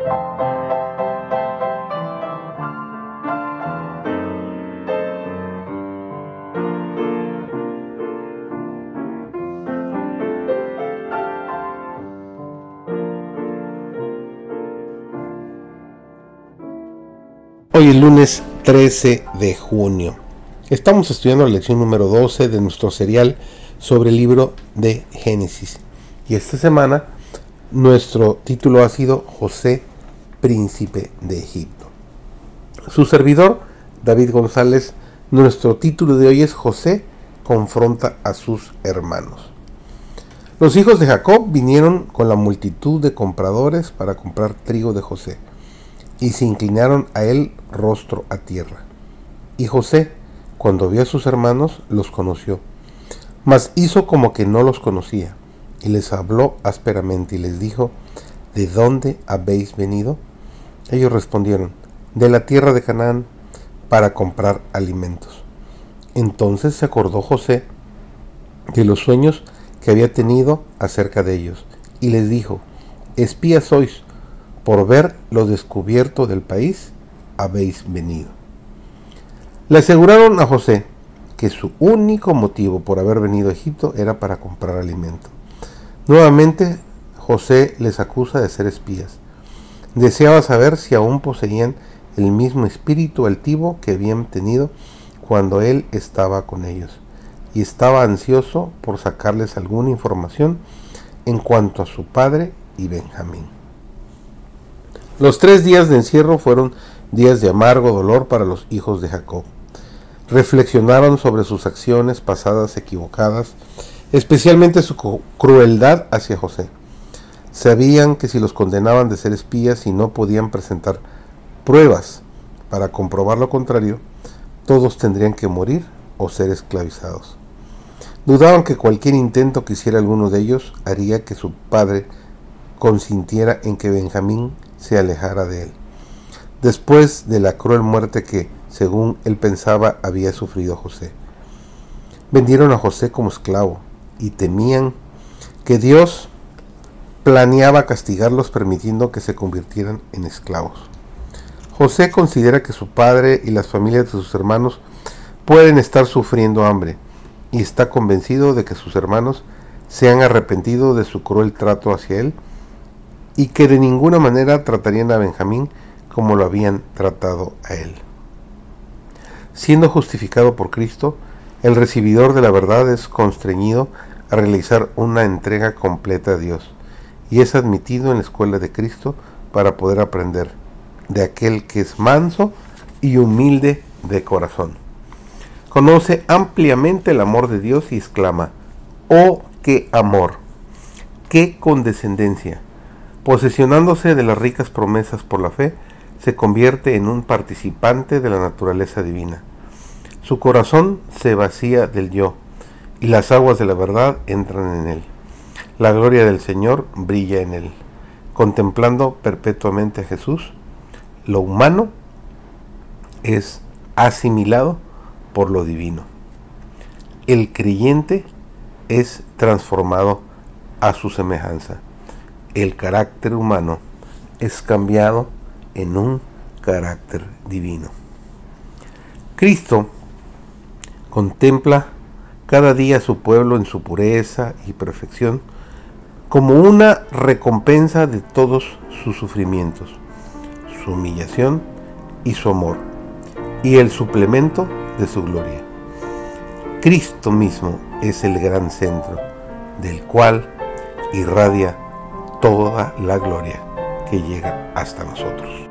Hoy es lunes 13 de junio. Estamos estudiando la lección número 12 de nuestro serial sobre el libro de Génesis. Y esta semana nuestro título ha sido José, príncipe de Egipto. Su servidor, David González, nuestro título de hoy es José confronta a sus hermanos. Los hijos de Jacob vinieron con la multitud de compradores para comprar trigo de José y se inclinaron a él rostro a tierra. Y José, cuando vio a sus hermanos, los conoció, mas hizo como que no los conocía, y les habló ásperamente y les dijo, ¿de dónde habéis venido? Ellos respondieron, de la tierra de Canaán, para comprar alimentos. Entonces se acordó José de los sueños que había tenido acerca de ellos, y les dijo, espías sois, por ver lo descubierto del país habéis venido. Le aseguraron a José que su único motivo por haber venido a Egipto era para comprar alimento. Nuevamente José les acusa de ser espías. Deseaba saber si aún poseían el mismo espíritu altivo que habían tenido cuando él estaba con ellos, y estaba ansioso por sacarles alguna información en cuanto a su padre y Benjamín. Los tres días de encierro fueron días de amargo dolor para los hijos de Jacob. Reflexionaron sobre sus acciones pasadas equivocadas, especialmente su crueldad hacia José. Sabían que si los condenaban de ser espías y no podían presentar pruebas para comprobar lo contrario, todos tendrían que morir o ser esclavizados. Dudaban que cualquier intento que hiciera alguno de ellos haría que su padre consintiera en que Benjamín se alejara de él. Después de la cruel muerte que, según él pensaba, había sufrido José. Vendieron a José como esclavo y temían que Dios planeaba castigarlos permitiendo que se convirtieran en esclavos. José considera que su padre y las familias de sus hermanos pueden estar sufriendo hambre y está convencido de que sus hermanos se han arrepentido de su cruel trato hacia él y que de ninguna manera tratarían a Benjamín como lo habían tratado a él. Siendo justificado por Cristo, el recibidor de la verdad es constreñido a realizar una entrega completa a Dios y es admitido en la escuela de Cristo para poder aprender de aquel que es manso y humilde de corazón. Conoce ampliamente el amor de Dios y exclama, ¡Oh, qué amor! ¡Qué condescendencia! Posesionándose de las ricas promesas por la fe, se convierte en un participante de la naturaleza divina. Su corazón se vacía del yo, y las aguas de la verdad entran en él. La gloria del Señor brilla en él. Contemplando perpetuamente a Jesús, lo humano es asimilado por lo divino. El creyente es transformado a su semejanza el carácter humano es cambiado en un carácter divino. Cristo contempla cada día a su pueblo en su pureza y perfección como una recompensa de todos sus sufrimientos, su humillación y su amor, y el suplemento de su gloria. Cristo mismo es el gran centro, del cual irradia toda la gloria que llega hasta nosotros.